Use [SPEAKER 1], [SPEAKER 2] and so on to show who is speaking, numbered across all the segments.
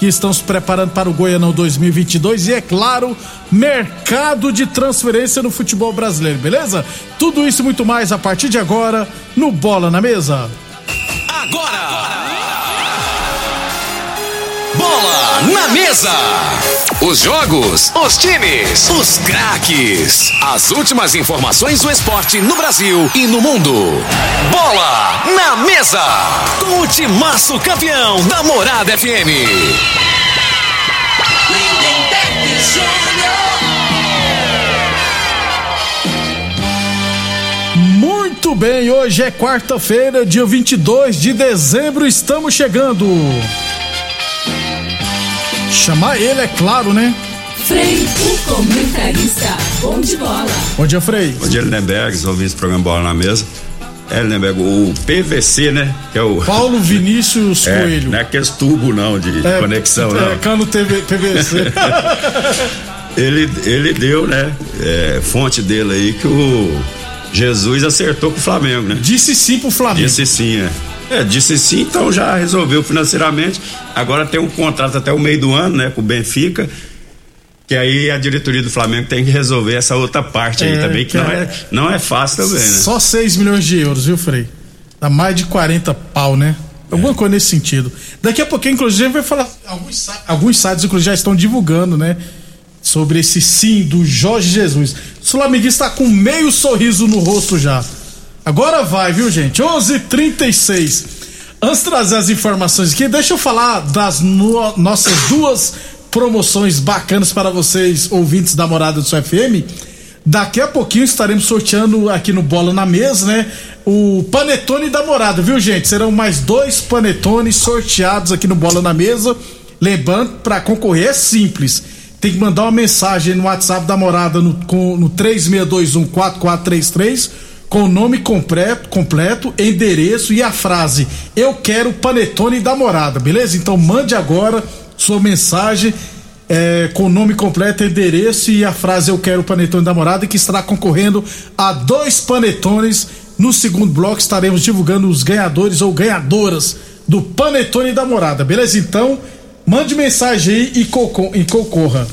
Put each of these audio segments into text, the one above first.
[SPEAKER 1] que estão se preparando para o Goianão 2022 e, é claro, mercado de transferência no futebol brasileiro, beleza? Tudo isso e muito mais a partir de agora no Bola na Mesa.
[SPEAKER 2] Agora! Bola na Mesa! Os jogos, os times, os craques. As últimas informações do esporte no Brasil e no mundo. Bola na Mesa! Com o timaço campeão da Morada FM.
[SPEAKER 1] Muito bem, hoje é quarta-feira, dia 22 de dezembro, estamos chegando. Chamar ele, é claro, né?
[SPEAKER 3] Frei, o comentarista, bom de bola.
[SPEAKER 1] Bom dia, Frei.
[SPEAKER 4] Bom dia, Lindenberg, ouvindo esse programa Bola na Mesa. É, Lindenberg, o PVC, né? Que é o.
[SPEAKER 1] Paulo Vinícius
[SPEAKER 4] é,
[SPEAKER 1] Coelho.
[SPEAKER 4] Não é aqueles tubos, não, de, de conexão,
[SPEAKER 1] é,
[SPEAKER 4] não.
[SPEAKER 1] Cano TV, PVC.
[SPEAKER 4] ele, ele deu, né? É, fonte dele aí que o Jesus acertou com o Flamengo, né?
[SPEAKER 1] Disse sim pro Flamengo.
[SPEAKER 4] Disse sim, é. É, disse sim, então já resolveu financeiramente. Agora tem um contrato até o meio do ano, né, com o Benfica. Que aí a diretoria do Flamengo tem que resolver essa outra parte aí
[SPEAKER 1] É,
[SPEAKER 4] também, que,
[SPEAKER 1] que
[SPEAKER 4] não,
[SPEAKER 1] é-
[SPEAKER 4] é, não é fácil também, né?
[SPEAKER 1] Só 6 milhões de euros, viu, Frei? Dá mais de 40 pau, né? Alguma coisa nesse sentido. Daqui a pouquinho, inclusive, vai falar. Alguns, alguns sites, inclusive, já estão divulgando, né? Sobre esse sim do Jorge Jesus. O Flamenguista está com meio sorriso no rosto já. Agora vai, viu, gente? 11:36 h 36 Antes de trazer as informações aqui, deixa eu falar das no- nossas duas promoções bacanas para vocês, ouvintes da Morada do seu FM. Daqui a pouquinho estaremos sorteando aqui no Bola na Mesa, né? O Panetone da Morada, viu, gente? Serão mais dois panetones sorteados aqui no Bola na Mesa. Lembrando, para concorrer é simples. Tem que mandar uma mensagem no WhatsApp da Morada no, com, no 36214433 com o nome completo, completo, endereço e a frase Eu quero panetone da morada, beleza? Então mande agora sua mensagem é, com o nome completo, endereço e a frase Eu quero panetone da morada, que estará concorrendo a dois panetones. No segundo bloco estaremos divulgando os ganhadores ou ganhadoras do panetone da morada, beleza? Então mande mensagem aí e, e concorra.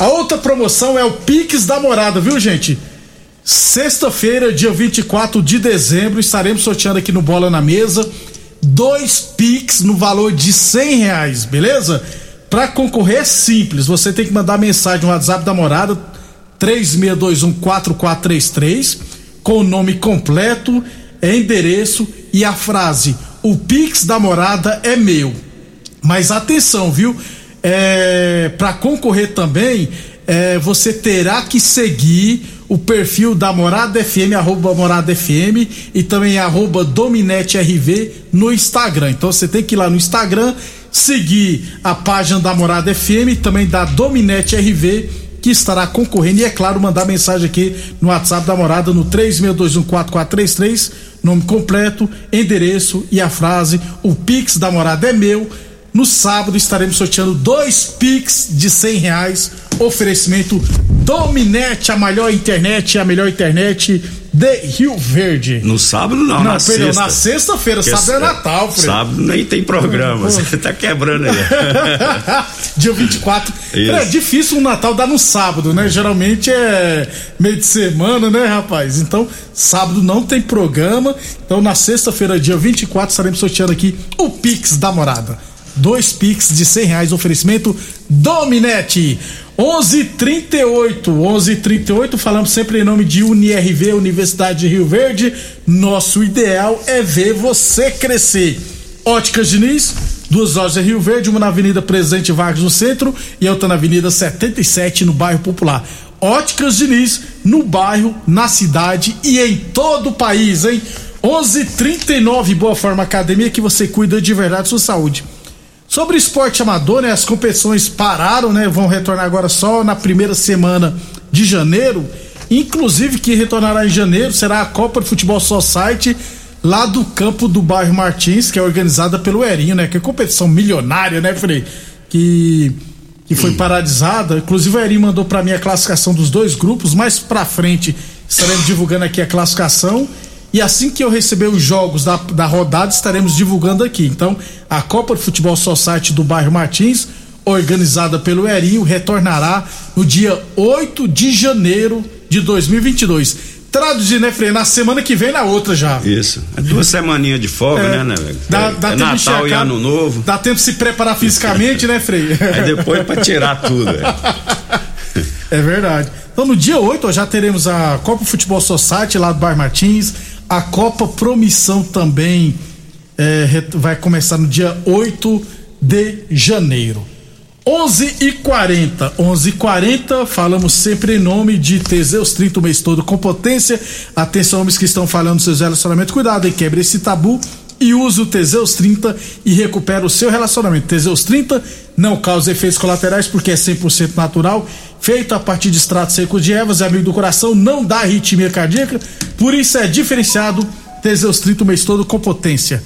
[SPEAKER 1] A outra promoção é o Pix da morada, viu, gente? Sexta-feira, dia 24 de dezembro, estaremos sorteando aqui no Bola na Mesa dois Pix no valor de 100 reais, beleza? Para concorrer é simples, você tem que mandar mensagem no WhatsApp da morada 36214433 com o nome completo, endereço e a frase: O Pix da morada é meu. Mas atenção, viu? É, para concorrer também, é, você terá que seguir o perfil da Morada FM, arroba Morada FM e também arroba Dominete RV no Instagram. Então você tem que ir lá no Instagram, seguir a página da Morada FM também da Dominete RV que estará concorrendo e é claro mandar mensagem aqui no WhatsApp da Morada no 36214433, nome completo, endereço e a frase o Pix da Morada é meu. No sábado estaremos sorteando dois Pix de 100 reais. Oferecimento Dominete, a melhor internet, a melhor internet de Rio Verde.
[SPEAKER 4] No sábado não,
[SPEAKER 1] Não,
[SPEAKER 4] na
[SPEAKER 1] perdão,
[SPEAKER 4] sexta.
[SPEAKER 1] na sexta-feira, sábado é Natal, Fred.
[SPEAKER 4] Sábado nem tem programa, você tá quebrando aí.
[SPEAKER 1] Dia 24.
[SPEAKER 4] Isso.
[SPEAKER 1] É difícil um Natal dar no sábado, né? Geralmente é meio de semana, né, rapaz? Então, sábado não tem programa. Então, na sexta-feira, dia 24, estaremos sorteando aqui o Pix da morada. Dois Pix de 100 reais, oferecimento Dominete. 11:38, 11:38. Falamos sempre em nome de UniRV, Universidade de Rio Verde. Nosso ideal é ver você crescer. Óticas Diniz, duas lojas em Rio Verde, uma na Avenida Presidente Vargas no centro e outra na Avenida 77 no bairro Popular. Óticas Diniz, no bairro, na cidade e em todo o país, hein? 11:39 Boa Forma Academia que você cuida de verdade sua saúde. Sobre esporte amador, né? As competições pararam, né? Vão retornar agora só na primeira semana de janeiro. Inclusive, que retornará em janeiro será a Copa de Futebol Society lá do campo do bairro Martins, que é organizada pelo Erinho, né? Que é competição milionária, né, Frei? Que, que foi paralisada. Inclusive, o Erinho mandou para mim a classificação dos dois grupos. Mais pra frente estaremos divulgando aqui a classificação. E assim que eu receber os jogos da, da rodada, estaremos divulgando aqui. Então, a Copa de Futebol Society do bairro Martins, organizada pelo Erinho, retornará no dia 8 de janeiro de 2022. Traduzindo, né, Frei? Na semana que vem, na outra já.
[SPEAKER 4] Isso. É duas semaninhas de folga, né, né, velho?
[SPEAKER 1] Dá,
[SPEAKER 4] é,
[SPEAKER 1] dá
[SPEAKER 4] é
[SPEAKER 1] tempo
[SPEAKER 4] Natal e Ano Novo.
[SPEAKER 1] Dá tempo de se preparar fisicamente, né, Frei?
[SPEAKER 4] Aí depois pra tirar tudo, velho.
[SPEAKER 1] É verdade. Então no dia 8 ó, já teremos a Copa Futebol Society lá do Bar Martins, a Copa Promissão também é, vai começar no dia 8 de janeiro. 11 e 40 11 e 40 falamos sempre em nome de Teseus 30 o mês todo com potência. Atenção, homens que estão falando seus relacionamentos, cuidado e quebre esse tabu e use o Teseus 30 e recupera o seu relacionamento. Teseus 30 não causa efeitos colaterais porque é 100% natural, feito a partir de extratos secos de ervas, é amigo do coração, não dá arritmia cardíaca, por isso é diferenciado. Teseus 30 o mês todo com potência.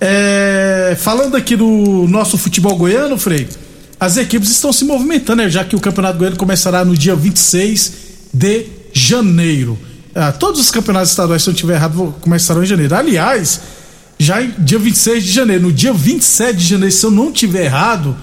[SPEAKER 1] É, falando aqui do nosso futebol goiano, Frei, as equipes estão se movimentando, né, já que o Campeonato Goiano começará no dia 26 de janeiro. Ah, todos os campeonatos estaduais, se eu estiver errado, começarão em janeiro. Aliás, já dia 26 de janeiro, no dia 27 de janeiro, se eu não estiver errado,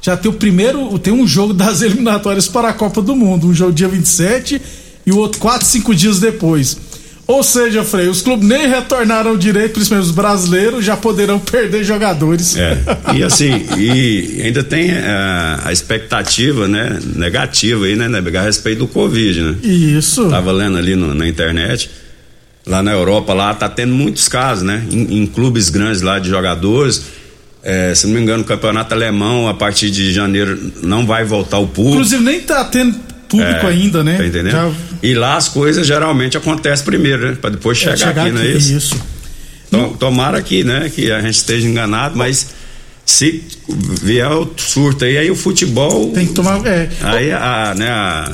[SPEAKER 1] já tem o primeiro, tem um jogo das eliminatórias para a Copa do Mundo, um jogo dia 27 e o outro 4, 5 dias depois. Ou seja, Frei, os clubes nem retornaram direito, principalmente os brasileiros, já poderão perder jogadores.
[SPEAKER 4] É. E assim, e ainda tem a, a expectativa, né, negativa aí, né, né, a respeito do Covid, né?
[SPEAKER 1] Isso.
[SPEAKER 4] Tava lendo ali no- na internet. Lá na Europa, lá tá tendo muitos casos, né? Em, em clubes grandes lá de jogadores. É, se não me engano, o campeonato alemão, a partir de janeiro, não vai voltar o público.
[SPEAKER 1] Inclusive nem tá tendo público
[SPEAKER 4] É,
[SPEAKER 1] ainda, né?
[SPEAKER 4] Tá entendendo?
[SPEAKER 1] Já
[SPEAKER 4] E lá as coisas geralmente acontecem primeiro, né? Pra depois chegar,
[SPEAKER 1] é, chegar
[SPEAKER 4] aqui, não é
[SPEAKER 1] aqui,
[SPEAKER 4] isso?
[SPEAKER 1] isso.
[SPEAKER 4] Então, tomara que, né, que a gente esteja enganado, mas se vier o surto aí, aí o futebol.
[SPEAKER 1] Tem que tomar. É,
[SPEAKER 4] Aí a, né, a-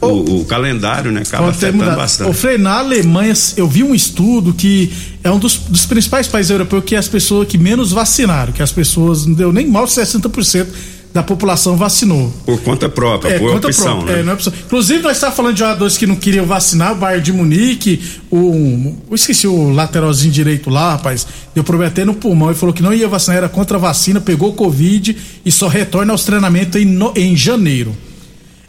[SPEAKER 4] o, o calendário, né, acaba afetando
[SPEAKER 1] mudado.
[SPEAKER 4] bastante.
[SPEAKER 1] Ô, Frei, na Alemanha, eu vi um estudo que é um dos, dos principais países europeus que é as pessoas que menos vacinaram, que as pessoas não deu nem mal 60% da população vacinou.
[SPEAKER 4] Por conta própria,
[SPEAKER 1] É,
[SPEAKER 4] por
[SPEAKER 1] conta
[SPEAKER 4] opção,
[SPEAKER 1] própria,
[SPEAKER 4] né?
[SPEAKER 1] é, não é opção. Inclusive, nós estávamos falando de jogadores que não queriam vacinar, o Bayern de Munique, o. Eu esqueci o lateralzinho direito lá, rapaz. Deu problema até no pulmão. Ele falou que não ia vacinar, era contra a vacina, pegou Covid e só retorna aos treinamentos em, no- em janeiro.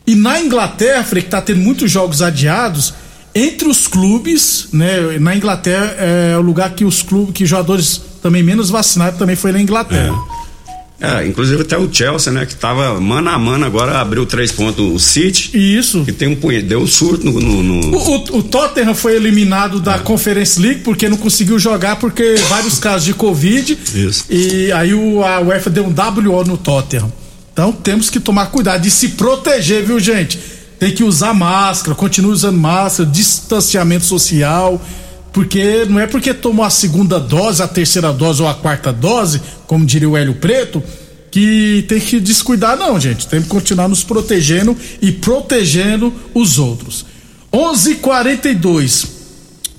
[SPEAKER 1] E na Inglaterra, Frei, que tá tendo muitos jogos adiados, entre os clubes, né? Na Inglaterra é o lugar que os clubes, que jogadores também menos vacinados também foi na Inglaterra.
[SPEAKER 4] É, inclusive até o Chelsea, né, que tava mano a mano, agora abriu três pontos o City,
[SPEAKER 1] E isso.
[SPEAKER 4] que tem um punhado, deu um surto no. no- no-
[SPEAKER 1] O, o- o Tottenham foi eliminado da Conference League porque não conseguiu jogar porque vários casos de Covid.
[SPEAKER 4] Isso.
[SPEAKER 1] E aí o, a UEFA deu um WO no Tottenham. Então temos que tomar cuidado e se proteger, viu, gente? Tem que usar máscara, continue usando máscara, distanciamento social. Porque não é porque tomou a segunda dose, a terceira dose ou a quarta dose, como diria o Hélio Preto, que tem que descuidar, não, gente. Tem que continuar nos protegendo e protegendo os outros. 11:42.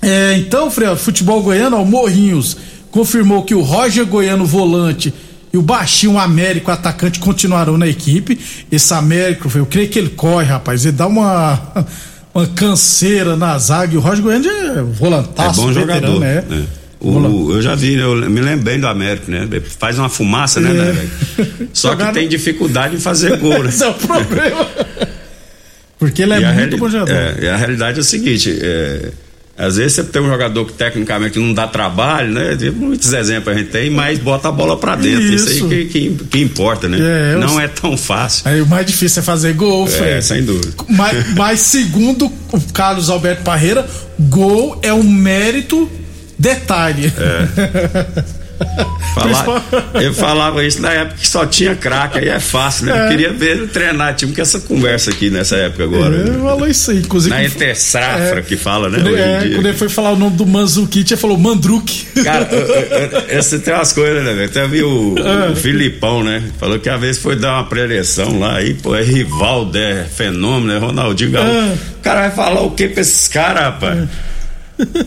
[SPEAKER 1] É, então, Freio, futebol goiano, o Morrinhos confirmou que o Roger Goiano, volante, e o Baixinho Américo, atacante, continuarão na equipe. Esse Américo, eu creio que ele corre, rapaz. Ele dá uma. uma canseira na zaga. E o Roger Goiânia é volantaço.
[SPEAKER 4] É bom
[SPEAKER 1] veterano,
[SPEAKER 4] jogador.
[SPEAKER 1] né?
[SPEAKER 4] É. O, eu já vi, eu me lembro bem do América, né? Faz uma fumaça, né,
[SPEAKER 1] É.
[SPEAKER 4] né? Só que tem dificuldade em fazer gol, né?
[SPEAKER 1] Esse é o problema. Porque ele é
[SPEAKER 4] E
[SPEAKER 1] muito
[SPEAKER 4] reali-
[SPEAKER 1] bom jogador.
[SPEAKER 4] é, e a realidade é o seguinte: é, às vezes você tem um jogador que tecnicamente não dá trabalho, né? Muitos exemplos a gente tem, mas bota a bola pra dentro. Isso,
[SPEAKER 1] Isso.
[SPEAKER 4] aí que, que, que importa, né?
[SPEAKER 1] É, eu-
[SPEAKER 4] não é tão fácil.
[SPEAKER 1] Aí o mais difícil é fazer gol,
[SPEAKER 4] É,
[SPEAKER 1] Fred.
[SPEAKER 4] sem dúvida.
[SPEAKER 1] Mas, mas segundo o Carlos Alberto Parreira, gol é um mérito detalhe.
[SPEAKER 4] É. Falar, eu falava isso na época que só tinha craque, aí é fácil, né? Eu queria ver treinar, tipo que essa conversa aqui nessa época agora.
[SPEAKER 1] Ele
[SPEAKER 4] né?
[SPEAKER 1] falou isso aí, inclusive.
[SPEAKER 4] Na entre-safra que fala, né?
[SPEAKER 1] Quando, é, quando ele foi falar o nome do Manzukic, ele falou Mandruk.
[SPEAKER 4] Cara, você tem umas coisas, né, velho? Até vi o,
[SPEAKER 1] É.
[SPEAKER 4] o Filipão, né? Falou que a vez foi dar uma preleção lá, aí, pô, é Rivaldo, é fenômeno, é Ronaldinho Gaúcho.
[SPEAKER 1] É.
[SPEAKER 4] O cara vai falar o que pra esses caras, rapaz?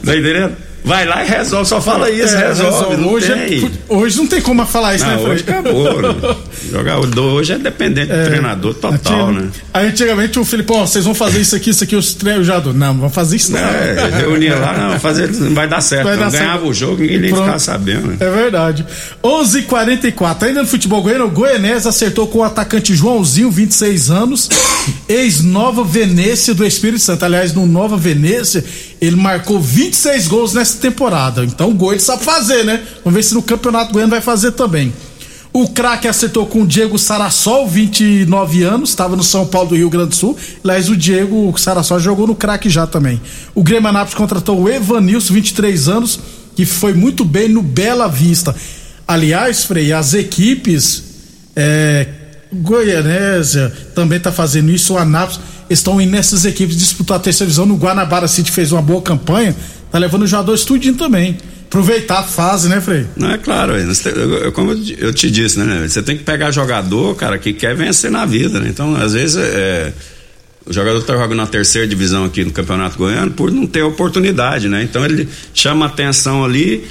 [SPEAKER 4] Tá entendendo? Vai lá e resolve, só fala isso,
[SPEAKER 1] É,
[SPEAKER 4] resolve. Não
[SPEAKER 1] hoje, é- hoje não tem como falar isso,
[SPEAKER 4] Não,
[SPEAKER 1] né,
[SPEAKER 4] hoje acabou. né? Jogar o do hoje é dependente do treinador total, né?
[SPEAKER 1] Aí antigamente o Filipão, ó, vocês vão fazer isso aqui, isso aqui, os treinos já do. Não, não vamos fazer isso não.
[SPEAKER 4] É, reunia lá, não, fazer, não vai dar certo.
[SPEAKER 1] Vai
[SPEAKER 4] não.
[SPEAKER 1] dar
[SPEAKER 4] Ganhava
[SPEAKER 1] certo.
[SPEAKER 4] o jogo, ninguém nem
[SPEAKER 1] Pronto.
[SPEAKER 4] ficava sabendo. né?
[SPEAKER 1] É verdade. 11:44 h 44 Ainda no futebol goiano, o Goianese acertou com o atacante Joãozinho, 26 anos, ex-Nova Venécia do Espírito Santo. Aliás, no Nova Venécia, ele marcou 26 gols nessa temporada. Então o gol ele sabe fazer, né? Vamos ver se no Campeonato Goiano vai fazer também. O craque acertou com o Diego Sarassol, 29 anos, estava no São Paulo do Rio Grande do Sul. Aliás, o Diego Sarassol jogou no craque já também. O Grêmio Anápolis contratou o Evanilson, 23 anos, que foi muito bem no Bela Vista. Aliás, Frei, as equipes é, Goianésia também está fazendo isso, o Anápolis estão indo nessas equipes disputar a terceira divisão. No Guanabara City fez uma boa campanha, tá levando o jogador estudinho também. Aproveitar a fase, né, Frei?
[SPEAKER 4] Não, é claro, eu- como eu te- disse, né? Você tem que pegar jogador, cara, que quer vencer na vida, né? Então, às vezes, é, o jogador tá jogando na terceira divisão aqui no Campeonato Goiano por não ter oportunidade, né? Então, ele chama atenção ali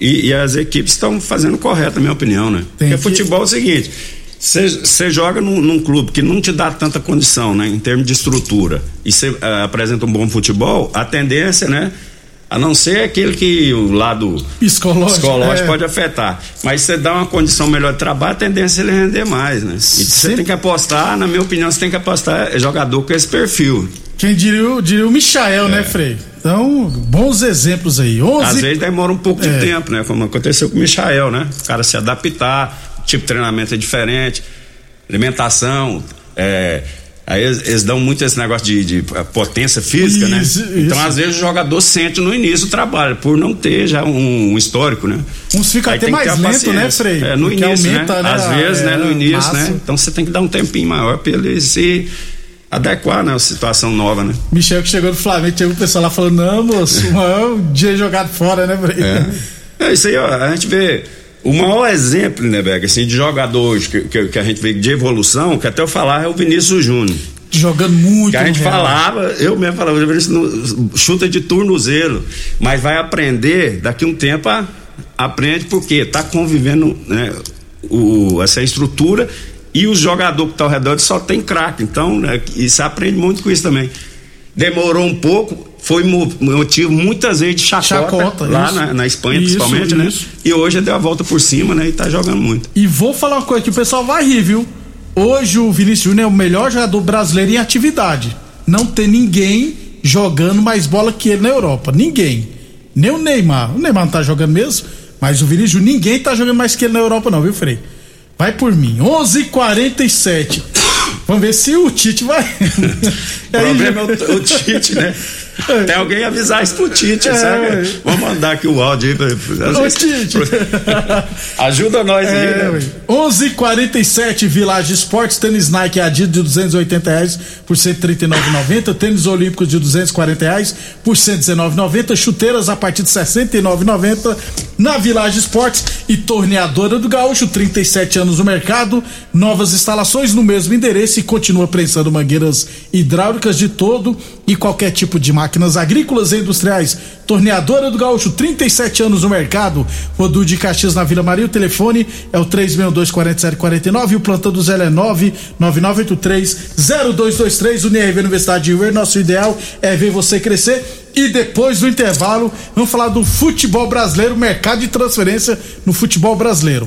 [SPEAKER 4] e, e as equipes estão fazendo correto, na minha opinião, né?
[SPEAKER 1] Tem
[SPEAKER 4] Porque
[SPEAKER 1] que-
[SPEAKER 4] futebol é o seguinte. Você joga num, num clube que não te dá tanta condição, né? Em termos de estrutura, e você ah, apresenta um bom futebol, a tendência, né? A não ser aquele que o lado
[SPEAKER 1] Psicológico.
[SPEAKER 4] psicológico
[SPEAKER 1] é.
[SPEAKER 4] pode afetar. Mas você dá uma condição melhor de trabalho, a tendência é ele render mais, né? E você tem que apostar, na minha opinião, você tem que apostar em jogador com esse perfil.
[SPEAKER 1] Quem diria, o- diria o Michael, né, Frei? Então, bons exemplos aí. 11
[SPEAKER 4] Às vezes demora um pouco de
[SPEAKER 1] É.
[SPEAKER 4] tempo, né? Como aconteceu com o Michael, né? O cara se adaptar, tipo de treinamento é diferente, alimentação, é, Aí eles, eles dão muito esse negócio de, de potência física,
[SPEAKER 1] Isso,
[SPEAKER 4] né? Então,
[SPEAKER 1] isso.
[SPEAKER 4] às vezes, o jogador sente no início do trabalho, por não ter já um, um histórico, né?
[SPEAKER 1] Uns ficam
[SPEAKER 4] Aí
[SPEAKER 1] até mais lento, né, Frei?
[SPEAKER 4] É, no
[SPEAKER 1] Porque
[SPEAKER 4] início,
[SPEAKER 1] aumenta,
[SPEAKER 4] né?
[SPEAKER 1] né,
[SPEAKER 4] Às vezes,
[SPEAKER 1] é,
[SPEAKER 4] né? No início,
[SPEAKER 1] massa.
[SPEAKER 4] né? Então você tem que dar um tempinho maior pra ele se adequar, né? A situação nova, né?
[SPEAKER 1] Michel que chegou do Flamengo, chegou o pessoal lá falando, não, moço, um dia jogado fora, né, Frei?
[SPEAKER 4] É. É isso aí, ó, a gente vê o maior exemplo, né, Beck, assim, de jogador hoje que, que, que a gente vê de evolução, que até eu falar é o Vinícius Júnior.
[SPEAKER 1] Jogando muito.
[SPEAKER 4] Que a gente falava, eu mesmo falava, o Vinícius chuta de tornozelo, mas vai aprender daqui um tempo a, aprende porque tá convivendo, né, o, essa estrutura e os jogadores que estão ao redor só tem craque, então, né, você aprende muito com isso também. Demorou um pouco, foi mo- motivo muitas vezes de chacota,
[SPEAKER 1] Chacota,
[SPEAKER 4] lá na, na Espanha,
[SPEAKER 1] Isso,
[SPEAKER 4] principalmente,
[SPEAKER 1] isso.
[SPEAKER 4] né? E hoje deu a volta por cima, né? E tá jogando muito.
[SPEAKER 1] E vou falar uma coisa que o pessoal vai rir, viu? Hoje o Vinícius Júnior é o melhor jogador brasileiro em atividade. Não tem ninguém jogando mais bola que ele na Europa. Ninguém. Nem o Neymar. O Neymar não tá jogando mesmo, mas o Vinícius Júnior, ninguém tá jogando mais que ele na Europa, não, viu, Frei? Vai por mim. 11:47. Vamos ver se o Tite vai.
[SPEAKER 4] O problema é o, o Tite, né? Tem alguém avisar isso pro Tite,
[SPEAKER 1] É,
[SPEAKER 4] sabe? Vamos mandar aqui o áudio aí. Pra,
[SPEAKER 1] Ô, Tite.
[SPEAKER 4] Ajuda nós aí,
[SPEAKER 1] É,
[SPEAKER 4] né?
[SPEAKER 1] ué. 11:47 Village Esportes, tênis Nike Adidas de 280 reais por 139,90, tênis Olímpicos de 240 reais por 119,90, chuteiras a partir de 69,90 na Village Esportes e torneadora do Gaúcho, 37 anos no mercado, novas instalações no mesmo endereço e continua prensando mangueiras hidráulicas de todo e qualquer tipo de Máquinas agrícolas e industriais, torneadora do Gaúcho, 37 anos no mercado. Rodu de Caxias na Vila Maria. O telefone é o 362-4749 e o plantão do Zé é 99983-0223. Unirv Universidade de Uer. Nosso ideal é ver você crescer. E depois do intervalo, vamos falar do futebol brasileiro, mercado de transferência no futebol brasileiro.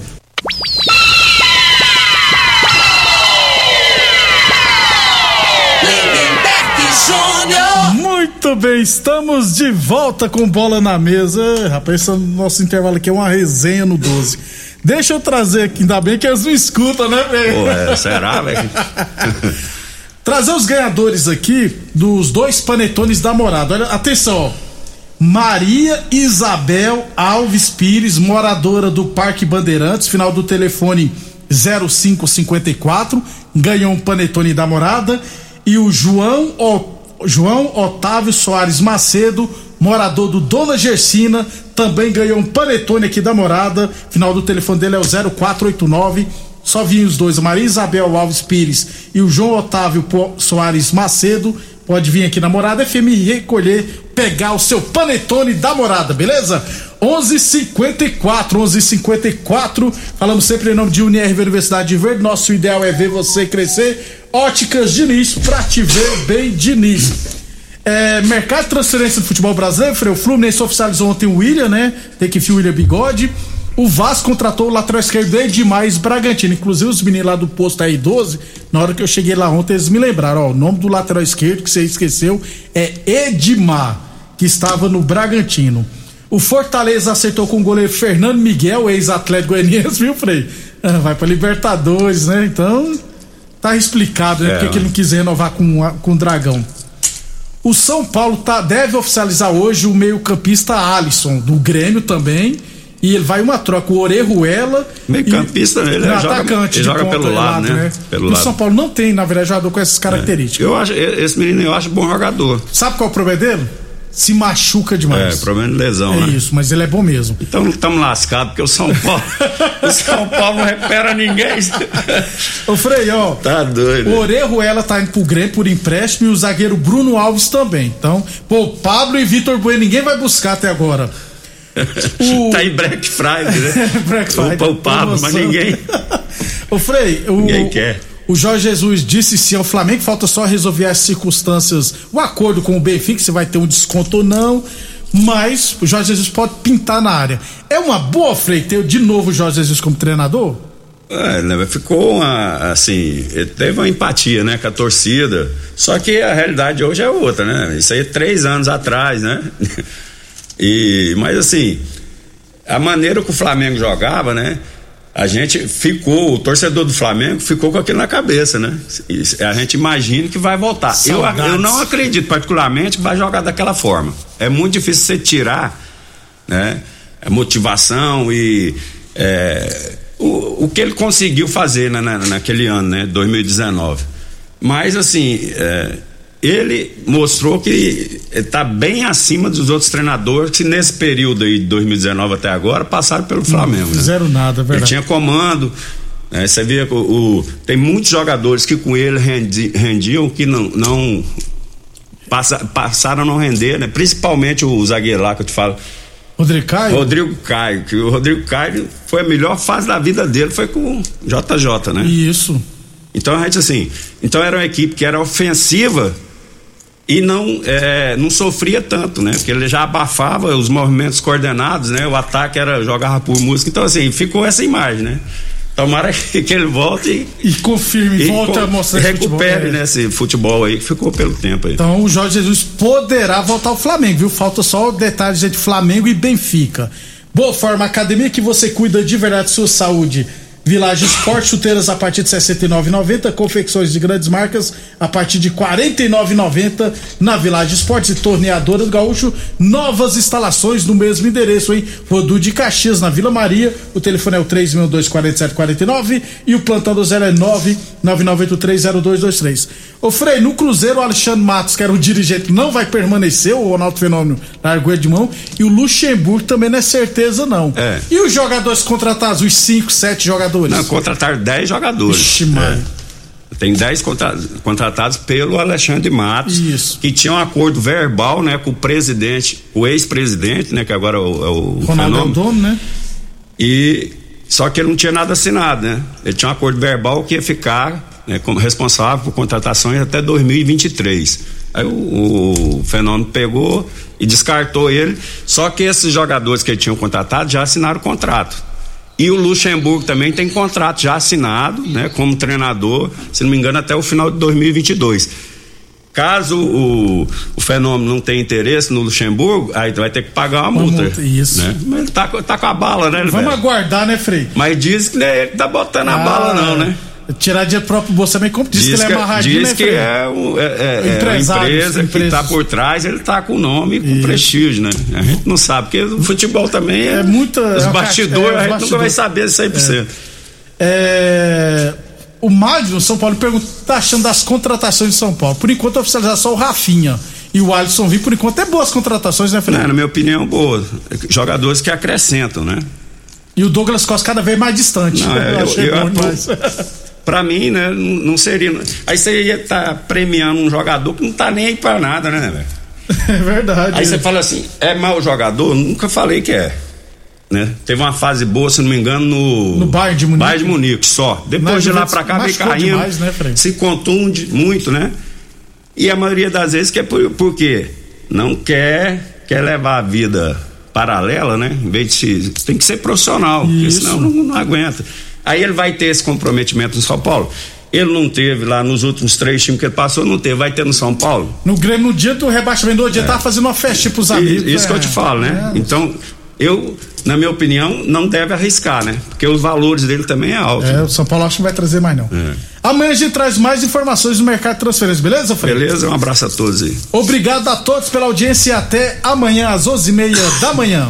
[SPEAKER 1] Muito bem, estamos de volta com bola na mesa. Rapaz, esse nosso intervalo aqui é uma resenha no 12. Deixa eu trazer aqui, ainda bem que eles não escutam, né, velho?
[SPEAKER 4] É, será, velho?
[SPEAKER 1] trazer os ganhadores aqui dos dois panetones da morada. Olha, atenção, ó. Maria Isabel Alves Pires, moradora do Parque Bandeirantes, final do telefone 0554, ganhou um panetone da morada. E o João Otávio João Otávio Soares Macedo, morador do Dona Gersina, também ganhou um panetone aqui da morada. Final do telefone dele é o 0489. Só vinham os dois, Maria Isabel Alves Pires e o João Otávio Soares Macedo. Pode vir aqui na Morada FM recolher, pegar o seu panetone da morada, beleza? 11:54, 11:54. Falamos sempre em nome de Unirv Universidade de Verde. Nosso ideal é ver você crescer. Óticas Diniz, pra te ver bem Diniz. É, mercado de transferência do futebol brasileiro, o Fluminense oficializou ontem o William, né? Tem que o William Bigode. O Vasco contratou o lateral esquerdo Edmais Bragantino. Inclusive, os meninos lá do posto aí 12, na hora que eu cheguei lá ontem, eles me lembraram, ó, o nome do lateral esquerdo que você esqueceu é Edmar, que estava no Bragantino. O Fortaleza acertou com o goleiro Fernando Miguel, ex-atleta goianiense, viu, Frei? Ah, vai pra Libertadores, né? Então, Tá explicado, né? É, porque ele não quis renovar com, com o Dragão. O São Paulo tá, deve oficializar hoje o meio-campista Alisson, do Grêmio também. E ele vai uma troca, o Orejuela.
[SPEAKER 4] Meio-campista, ele, é atacante. Ele joga pelo lado, né? né? Pelo
[SPEAKER 1] o lado. São Paulo não tem, na verdade, jogador com essas características.
[SPEAKER 4] É. Eu acho, esse menino eu acho bom jogador.
[SPEAKER 1] Sabe qual é o problema dele? Se machuca demais.
[SPEAKER 4] É, problema de lesão,
[SPEAKER 1] é
[SPEAKER 4] né?
[SPEAKER 1] isso, mas ele é bom mesmo.
[SPEAKER 4] Então estamos lascados, porque o São Paulo. o São Paulo não recupera ninguém.
[SPEAKER 1] Ô Frei, ó.
[SPEAKER 4] Tá doido.
[SPEAKER 1] O Orejuela tá indo pro Grêmio por empréstimo e o zagueiro Bruno Alves também. Então, pô, Pablo e Vitor Bueno ninguém vai buscar até agora.
[SPEAKER 4] O... tá em Black Friday, né?
[SPEAKER 1] Black Friday.
[SPEAKER 4] O Pablo, mas ninguém.
[SPEAKER 1] Ô Frei, o.
[SPEAKER 4] Ninguém quer.
[SPEAKER 1] O Jorge Jesus disse sim ao Flamengo, falta só resolver as circunstâncias, o acordo com o Benfica, se vai ter um desconto ou não. Mas o Jorge Jesus pode pintar na área. É uma boa, Frei, ter de novo o Jorge Jesus como treinador?
[SPEAKER 4] É, ficou uma, assim, teve uma empatia, né, com a torcida. Só que a realidade hoje é outra, né? Isso aí é três anos atrás, né? E, mas assim, a maneira que o Flamengo jogava, né? A gente ficou, o torcedor do Flamengo ficou com aquilo na cabeça, né? A gente imagina que vai voltar. Eu, eu não acredito, particularmente, que vai jogar daquela forma. É muito difícil você tirar, né? A motivação e é, o, o que ele conseguiu fazer né, na, naquele ano, né? 2019. Mas, assim, é, ele mostrou que está bem acima dos outros treinadores que nesse período aí de 2019 até agora passaram pelo Flamengo. Não
[SPEAKER 1] né? fizeram
[SPEAKER 4] né?
[SPEAKER 1] nada, verdade.
[SPEAKER 4] Ele tinha comando. Né? Você vê o, o, tem muitos jogadores que com ele rendi, rendiam que não, não passa, passaram a não render, né? Principalmente o zagueiro lá que eu te falo.
[SPEAKER 1] Rodrigo Caio?
[SPEAKER 4] Rodrigo Caio, que o Rodrigo Caio foi a melhor fase da vida dele, foi com o JJ, né?
[SPEAKER 1] Isso.
[SPEAKER 4] Então a gente assim, então era uma equipe que era ofensiva e não é, não sofria tanto, né? Porque ele já abafava os movimentos coordenados, né? O ataque era jogava por música, então assim ficou essa imagem, né? Tomara que, ele volte
[SPEAKER 1] e, e confirme, e volte a mostrar
[SPEAKER 4] recupere
[SPEAKER 1] futebol,
[SPEAKER 4] né, esse futebol aí que ficou pelo tempo aí.
[SPEAKER 1] Então o Jorge Jesus poderá voltar ao Flamengo, viu? Falta só o detalhe de Flamengo e Benfica. Boa forma, academia que você cuida de verdade sua saúde Village Esporte, chuteiras a partir de 69,90, confecções de grandes marcas a partir de 49,90 na Village Esportes e Torneadora do Gaúcho, novas instalações no mesmo endereço, hein? Rodu de Caxias, na Vila Maria, o telefone é o 3624749 e o plantão do zero é 999830223. Ô Frei, no Cruzeiro o Alexandre Matos, que era o dirigente, não vai permanecer, o Ronaldo Fenômeno largou ele de mão, e o Luxemburgo também não é certeza não.
[SPEAKER 4] É.
[SPEAKER 1] E os jogadores contratados, os 5, 7 jogadores?
[SPEAKER 4] Não, contratar 10 jogadores.
[SPEAKER 1] Ixi, mano.
[SPEAKER 4] Tem 10 contra, contratados pelo Alexandre Matos,
[SPEAKER 1] Isso.
[SPEAKER 4] que tinha um acordo verbal, né, com o presidente, o ex-presidente, né, que agora é o, é o
[SPEAKER 1] Ronaldo é o
[SPEAKER 4] fenômeno,
[SPEAKER 1] dono, né?
[SPEAKER 4] e só que ele não tinha nada assinado, né? Ele tinha um acordo verbal que ia ficar né, como responsável por contratações até 2023. Aí o, o fenômeno pegou e descartou ele. Só que esses jogadores que ele tinha contratado já assinaram o contrato. E o Luxemburgo também tem contrato já assinado, né, como treinador, se não me engano, até o final de 2022. Caso o, o fenômeno não tenha interesse no Luxemburgo, aí vai ter que pagar uma,
[SPEAKER 1] Uma
[SPEAKER 4] multa.
[SPEAKER 1] multa, isso.
[SPEAKER 4] Né? Mas ele tá, tá com a bala, né,
[SPEAKER 1] Vamos
[SPEAKER 4] velho?
[SPEAKER 1] aguardar, né, Frei?
[SPEAKER 4] Mas diz que não é ele que tá botando a
[SPEAKER 1] Ah,
[SPEAKER 4] bala, não, né?
[SPEAKER 1] Tirar dinheiro próprio bolso também, como diz,
[SPEAKER 4] Diz
[SPEAKER 1] que ele é amarradinho,
[SPEAKER 4] diz
[SPEAKER 1] né,
[SPEAKER 4] que é, o- é, é- é a empresa que
[SPEAKER 1] empresas.
[SPEAKER 4] tá por trás, ele tá com o nome e com
[SPEAKER 1] Isso.
[SPEAKER 4] prestígio, né? A gente não sabe, porque o futebol também é.
[SPEAKER 1] É muita-
[SPEAKER 4] Os
[SPEAKER 1] é uma
[SPEAKER 4] bastidores,
[SPEAKER 1] é,
[SPEAKER 4] a gente
[SPEAKER 1] os
[SPEAKER 4] nunca vai saber 100%.
[SPEAKER 1] É, O Mádio, São Paulo, pergunta o que tá achando das contratações de São Paulo. Por enquanto, oficializar só o Rafinha e o Alisson Vi, por enquanto, é boas contratações, né, Frei?
[SPEAKER 4] Né, na minha opinião, boa. Jogadores que acrescentam, né?
[SPEAKER 1] E o Douglas Costa cada vez mais distante.
[SPEAKER 4] Não, é, eu- eu-
[SPEAKER 1] bom
[SPEAKER 4] eu- Pra mim, né, não seria. Aí você ia estar premiando um jogador que não tá nem aí pra nada, né, velho?
[SPEAKER 1] É verdade.
[SPEAKER 4] Aí você fala assim, é mau jogador? Nunca falei que é. Né? Teve uma fase boa, se não me engano, no.
[SPEAKER 1] No Bayern de Munique.
[SPEAKER 4] Bayern de Munique, só. Depois de lá pra cá, vem caindo.
[SPEAKER 1] demais, né,
[SPEAKER 4] se contunde muito, né? E a maioria das vezes que é por, por quê? Não quer, quer levar a vida paralela, né? Em vez de se, tem que ser profissional, porque
[SPEAKER 1] Isso.
[SPEAKER 4] senão não, não aguenta. Aí ele vai ter esse comprometimento no São Paulo. Ele não teve lá nos últimos três times que ele passou, não teve. Vai ter no São Paulo?
[SPEAKER 1] No Grêmio, no dia do rebaixamento do dia, tava fazendo uma festinha pros amigos.
[SPEAKER 4] Isso, isso que eu
[SPEAKER 1] é.
[SPEAKER 4] te falo, né?
[SPEAKER 1] É.
[SPEAKER 4] Então, eu, na minha opinião, não deve arriscar, né? Porque os valores dele também é alto.
[SPEAKER 1] É, o São Paulo acho que não vai trazer mais, não.
[SPEAKER 4] É.
[SPEAKER 1] Amanhã a gente traz mais informações do mercado de transferências, beleza, Fred?
[SPEAKER 4] Beleza? Um abraço a todos aí.
[SPEAKER 1] Obrigado a todos pela audiência e até amanhã às 11h30 da manhã.